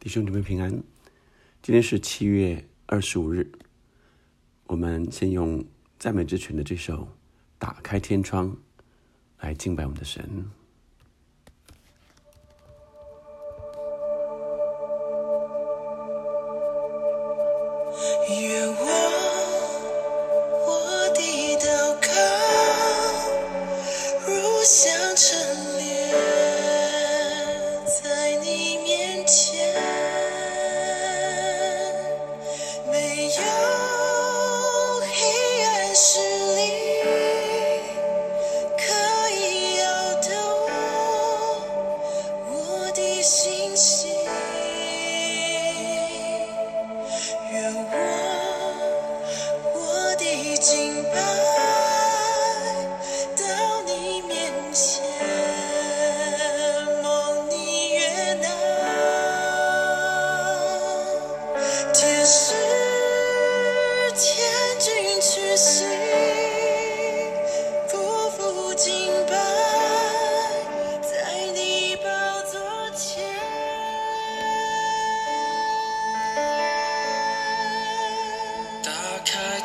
弟兄姊妹平安，今天是七月二十五日。我们先用赞美之泉的这首《打开天窗》来敬拜我们的神。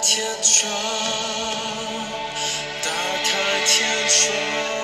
天窗打开天窗。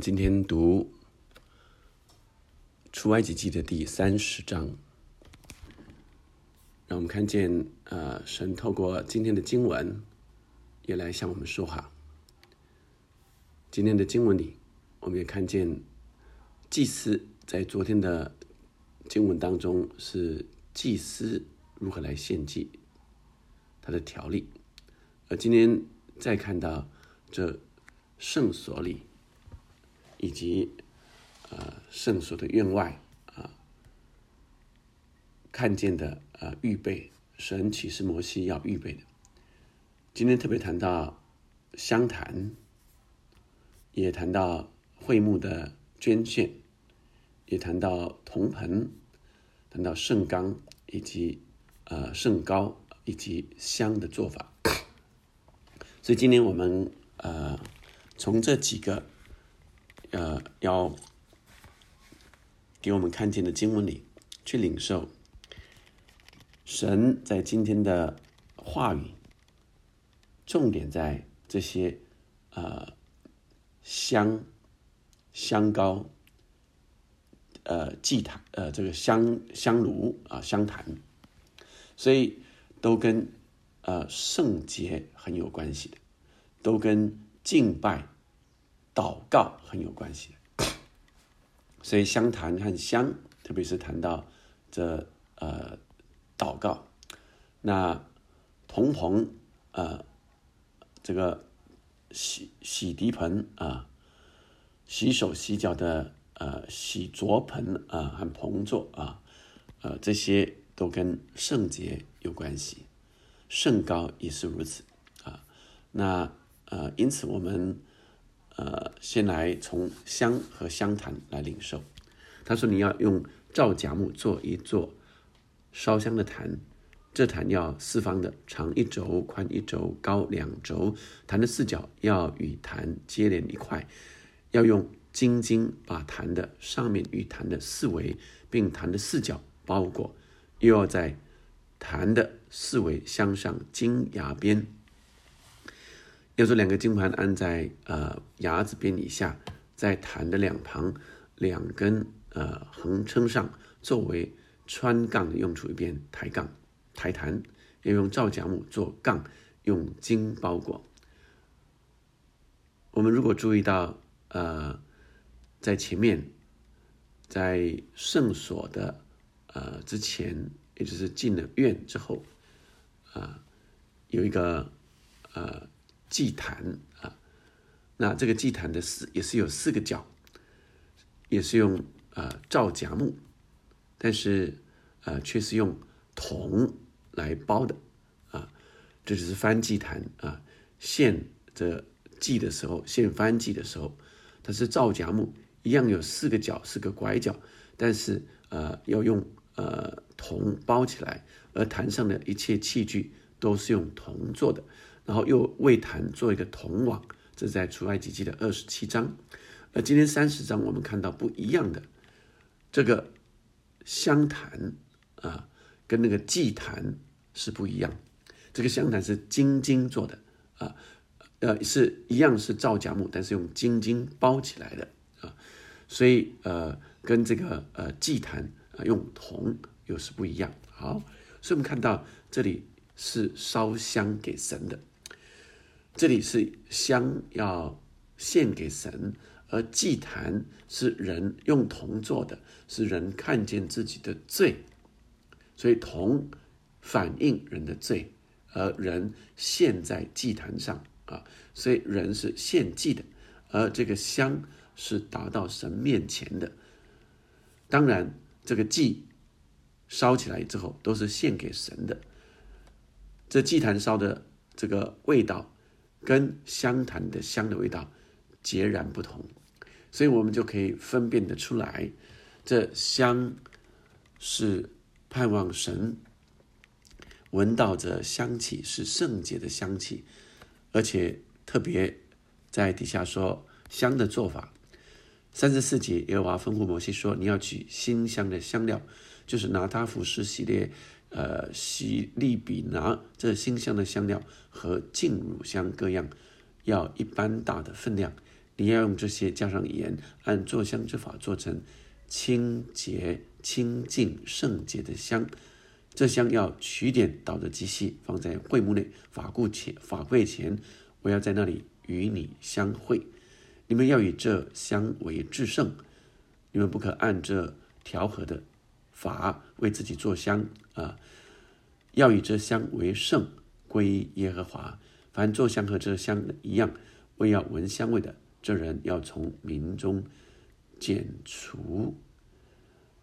今天读出埃及记的第三十章，让我们看见，呃，神透过今天的经文，也来向我们说话。今天的经文里，我们也看见祭司在昨天的经文当中是祭司如何来献祭，他的条例，而今天再看到这。圣所里，以及呃圣所的院外啊，看见的呃预备，神启示摩西要预备的。今天特别谈到香坛，也谈到会幕的捐献，也谈到铜盆，谈到圣缸以及呃圣膏以及香的做法。所以今天我们呃。从这几个，要给我们看见的经文里去领受神在今天的话语，重点在这些呃香香膏，呃祭坛，呃这个香香炉啊香坛，所以都跟呃圣洁很有关系的，都跟。敬拜、祷告很有关系的，所以香谈和香，特别是谈到这呃祷告，那铜盆呃这个洗洗涤盆啊，洗手洗脚的呃洗濯盆啊和盆座啊，呃这些都跟圣洁有关系，圣高也是如此啊，那。呃，因此我们呃先来从香和香坛来领受。他说你要用皂荚木做一座烧香的坛，这坛要四方的，长一轴，宽一轴，高两轴。坛的四角要与坛接连一块，要用金金把坛的上面与坛的四围，并坛的四角包裹，又要在坛的四围镶上金牙边。要做两个金盘安在呃牙子边以下，在坛的两旁两根呃横撑上，作为穿杠的用处。一边抬杠。抬坛要用皂荚木做杠，用金包裹。我们如果注意到，呃，在前面，在圣所的呃之前，也就是进了院之后，啊，有一个呃祭坛啊，那这个祭坛的四也是有四个角，也是用呃皂荚木，但是呃却是用铜。来包的啊，这就是翻祭坛啊。献这祭的时候，献翻祭的时候，它是皂荚木，一样有四个角，四个拐角，但是呃要用呃铜包起来，而坛上的一切器具都是用铜做的，然后又为坛做一个铜网，这在出埃及记的二十七章。而今天三十章我们看到不一样的这个香坛啊，跟那个祭坛。是不一样，这个香坛是金金做的啊，呃，是一样是皂荚木，但是用金金包起来的啊，所以呃，跟这个呃祭坛啊用铜又是不一样。好，所以我们看到这里是烧香给神的，这里是香要献给神，而祭坛是人用铜做的，是人看见自己的罪，所以铜。反映人的罪，而人献在祭坛上啊，所以人是献祭的，而这个香是达到神面前的。当然，这个祭烧起来之后都是献给神的。这祭坛烧的这个味道，跟香坛的香的味道截然不同，所以我们就可以分辨得出来，这香是盼望神。闻到这香气是圣洁的香气，而且特别在底下说香的做法。三十四节，耶和华吩咐摩西说：“你要取新香的香料，就是拿他服饰系列，呃，洗利比拿这新香的香料和净乳香各样，要一般大的分量。你要用这些加上盐，按做香之法做成清洁、清净、圣洁的香。”这香要取点倒的机器放在会幕内法柜前，法柜前，我要在那里与你相会。你们要以这香为至圣，你们不可按这调和的法为自己做香啊！要以这香为圣，归耶和华。凡做香和这香一样，为要闻香味的，这人要从民中剪除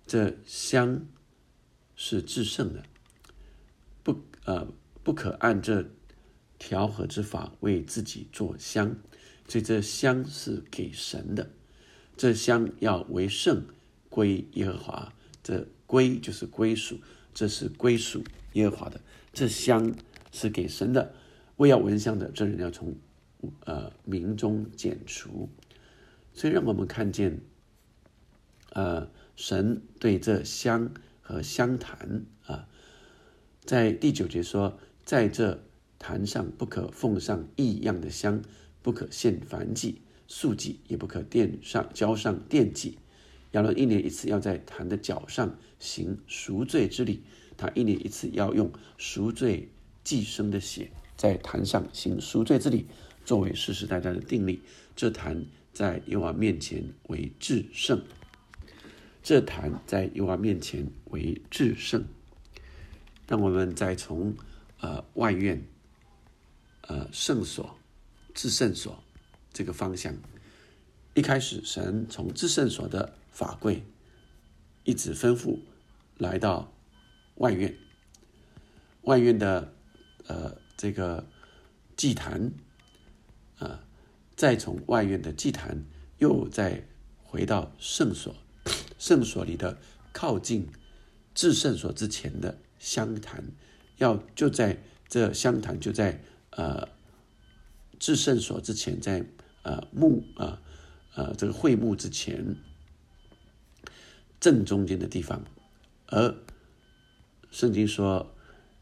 这香。是制胜的，不呃不可按这调和之法为自己做香，所以这香是给神的，这香要为圣归耶和华，这归就是归属，这是归属耶和华的，这香是给神的，为要闻香的这人要从呃民中剪除，所以让我们看见，呃神对这香。和香坛啊，在第九节说，在这坛上不可奉上异样的香，不可献凡祭、素祭，也不可垫上浇上奠祭。亚伦一年一次要在坛的脚上行赎罪之礼，他一年一次要用赎罪祭生的血在坛上行赎罪之礼，作为世世代代的定例。这坛在耶和华面前为至圣。这坛在耶和华面前为至圣。让我们再从呃外院、呃圣所、至圣所这个方向，一开始神从至圣所的法柜，一直吩咐来到外院，外院的呃这个祭坛，啊，再从外院的祭坛又再回到圣所。圣所里的靠近至圣所之前的香坛，要就在这香坛就在呃至圣所之前，在呃墓啊呃这个会幕之前正中间的地方，而圣经说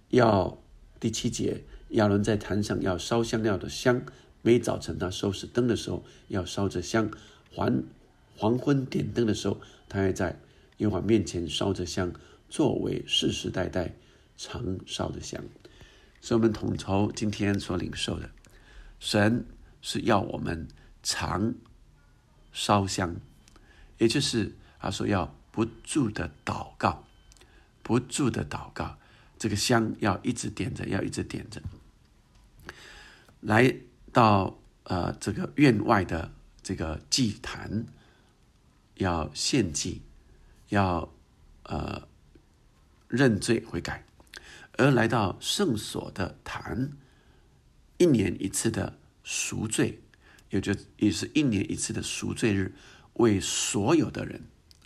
要第七节，亚伦在坛上要烧香料的香，每早晨他收拾灯的时候要烧着香，还黄昏点灯的时候，他还在耶和华面前烧着香，作为世世代代常烧的香。所以，我们统筹今天所领受的，神是要我们常烧香，也就是他说要不住的祷告，不住的祷告，这个香要一直点着，要一直点着，来到呃这个院外的这个祭坛。要献祭，要呃认罪悔改，而来到圣所的坛，一年一次的赎罪，也就也是一年一次的赎罪日，为所有的人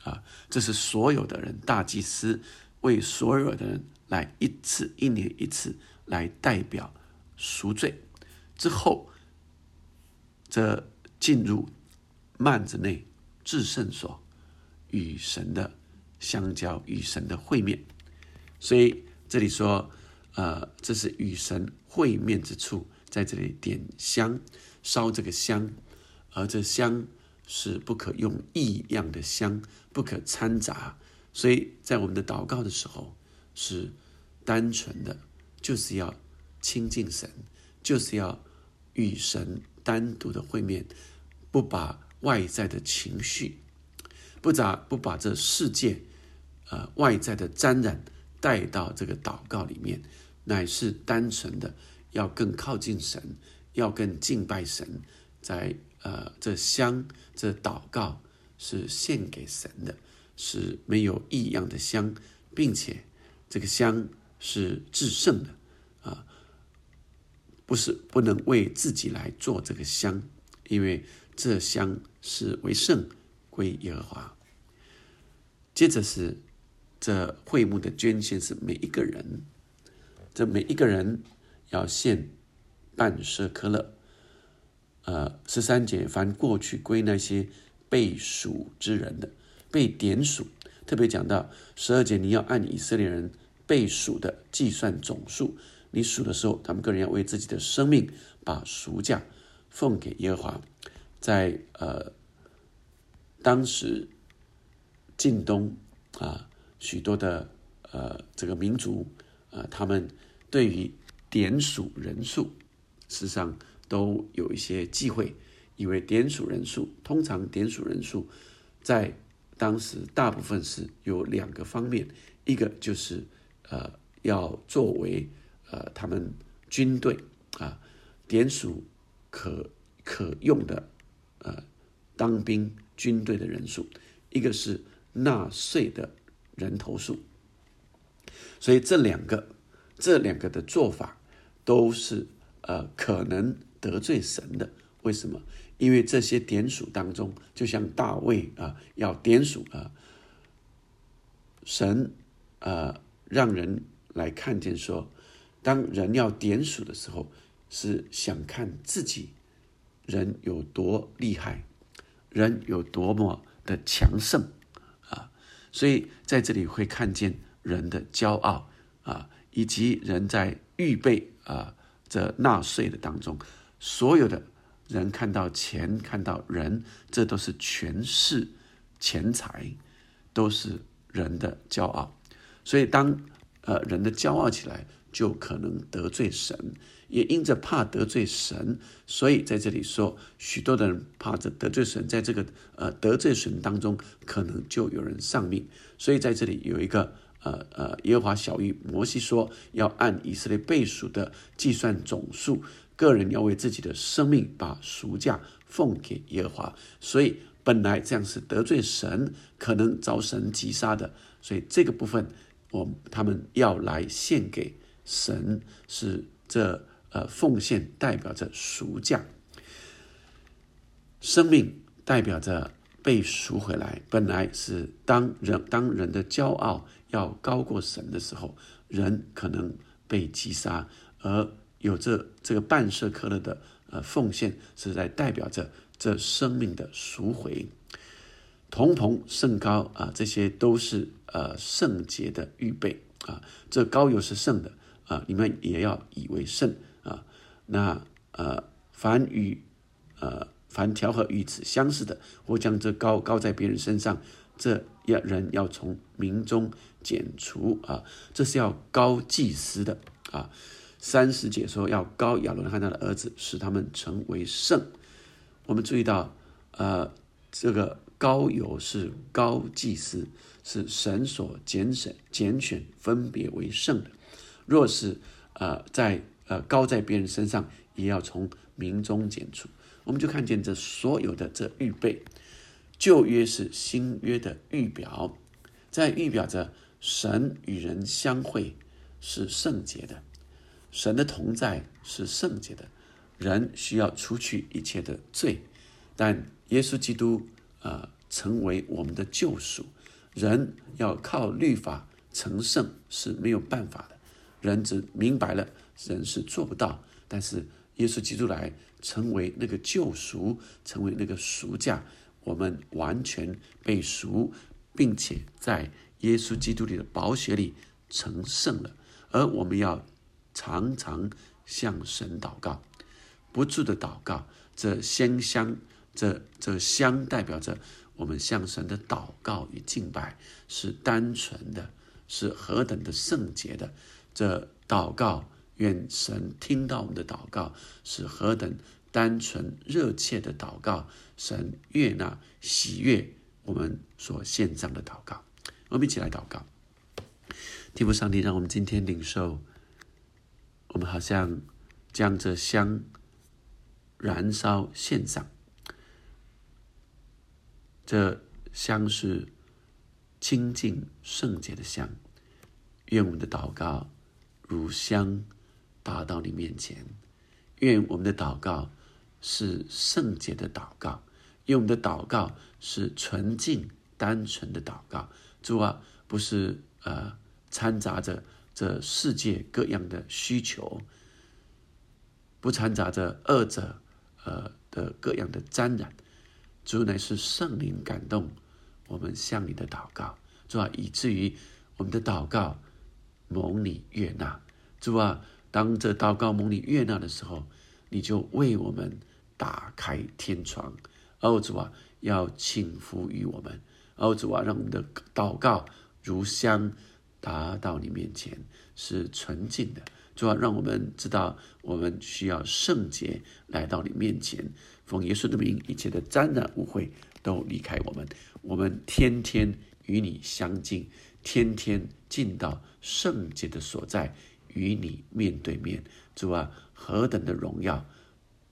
啊，这是所有的人，大祭司为所有的人来一次，一年一次来代表赎罪之后，这进入幔子内。至圣所与神的相交，与神的会面，所以这里说，呃，这是与神会面之处，在这里点香，烧这个香，而这香是不可用异样的香，不可掺杂，所以在我们的祷告的时候是单纯的，就是要亲近神，就是要与神单独的会面，不把。外在的情绪，不咋不把这世界，呃，外在的沾染带到这个祷告里面，乃是单纯的要更靠近神，要更敬拜神，在呃这香这祷告是献给神的，是没有异样的香，并且这个香是至圣的啊，不是不能为自己来做这个香，因为。这香是为圣归耶和华。接着是这会幕的捐献是每一个人，这每一个人要献半舍克勒。呃，十三节凡过去归那些被数之人的，被点数，特别讲到十二节，你要按以色列人被数的计算总数。你数的时候，他们个人要为自己的生命把赎价奉给耶和华。在呃，当时近东啊，许多的呃这个民族啊，他们对于点数人数，事实上都有一些忌讳，因为点数人数通常点数人数在当时大部分是有两个方面，一个就是呃要作为呃他们军队啊点数可可用的。呃，当兵军队的人数，一个是纳税的人头数，所以这两个这两个的做法都是呃可能得罪神的。为什么？因为这些点数当中，就像大卫啊要点数啊，神呃让人来看见说，当人要点数的时候，是想看自己。人有多厉害，人有多么的强盛啊！所以在这里会看见人的骄傲啊，以及人在预备啊这纳税的当中，所有的人看到钱，看到人，这都是权势、钱财，都是人的骄傲。所以当呃人的骄傲起来，就可能得罪神。也因着怕得罪神，所以在这里说，许多的人怕着得罪神，在这个呃得罪神当中，可能就有人丧命。所以在这里有一个呃呃耶和华小谕摩西说，要按以色列倍数的计算总数，个人要为自己的生命把赎价奉给耶和华。所以本来这样是得罪神，可能遭神击杀的。所以这个部分，我他们要来献给神，是这。呃，奉献代表着赎价，生命代表着被赎回来。本来是当人当人的骄傲要高过神的时候，人可能被击杀，而有这这个半舍克勒的呃奉献，是在代表着这生命的赎回。铜棚圣膏啊，这些都是呃圣洁的预备啊。这膏油是圣的啊，你们也要以为圣啊。那呃，凡与呃凡调和与此相似的，或将这膏膏在别人身上，这要人要从民中剪除啊。这是要高祭司的啊。三十节说要高亚伦和他的儿子，使他们成为圣。我们注意到呃这个。高油是高祭司，是神所拣选、拣选分别为圣的。若是呃在呃高在别人身上，也要从民中拣出。我们就看见这所有的这预备，旧约是新约的预表，在预表着神与人相会是圣洁的，神的同在是圣洁的，人需要除去一切的罪，但耶稣基督。啊，成为我们的救赎，人要靠律法成圣是没有办法的。人只明白了，人是做不到。但是耶稣基督来成为那个救赎，成为那个赎价，我们完全被赎，并且在耶稣基督里的宝血里成圣了。而我们要常常向神祷告，不住的祷告，这鲜香。这这香代表着我们向神的祷告与敬拜是单纯的，是何等的圣洁的。这祷告，愿神听到我们的祷告是何等单纯热切的祷告，神悦纳喜悦我们所献上的祷告。我们一起来祷告，天父上帝，让我们今天领受，我们好像将这香燃烧献上。这香是清净圣洁的香，愿我们的祷告如香达到你面前；愿我们的祷告是圣洁的祷告；愿我们的祷告是纯净单纯的祷告。主啊，不是呃掺杂着这世界各样的需求，不掺杂着二者呃的各样的沾染。主乃是圣灵感动我们向你的祷告，主啊，以至于我们的祷告蒙你悦纳。主啊，当这祷告蒙你悦纳的时候，你就为我们打开天窗。哦，主啊，要请福于我们。哦，主啊，让我们的祷告如香达到你面前，是纯净的。主啊，让我们知道我们需要圣洁来到你面前。奉耶稣的名，一切的沾染污秽都离开我们。我们天天与你相近，天天进到圣洁的所在，与你面对面。主啊，何等的荣耀，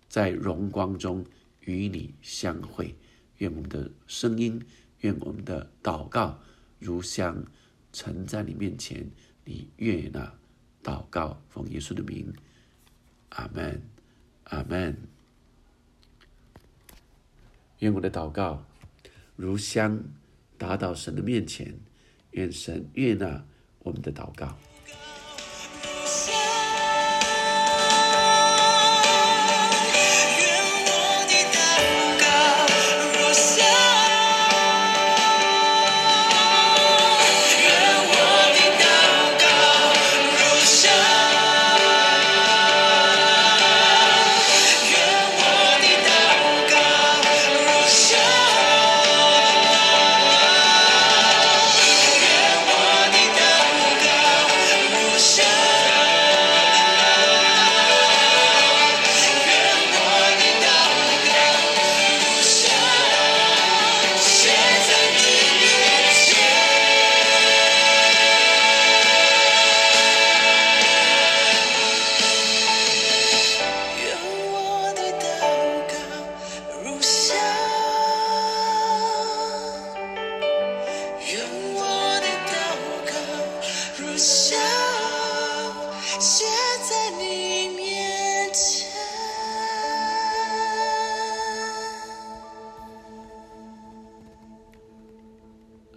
在荣光中与你相会。愿我们的声音，愿我们的祷告，如香呈在你面前。你悦纳祷告，奉耶稣的名，阿门，阿门。愿我的祷告如香达到神的面前，愿神悦纳我们的祷告。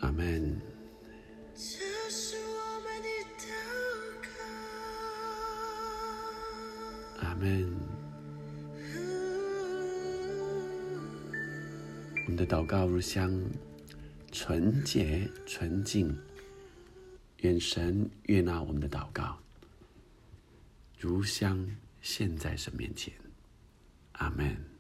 Amen. 门。我们的祷告如香，纯洁纯净，愿神悦纳我们的祷告，如香献在神面前。阿门。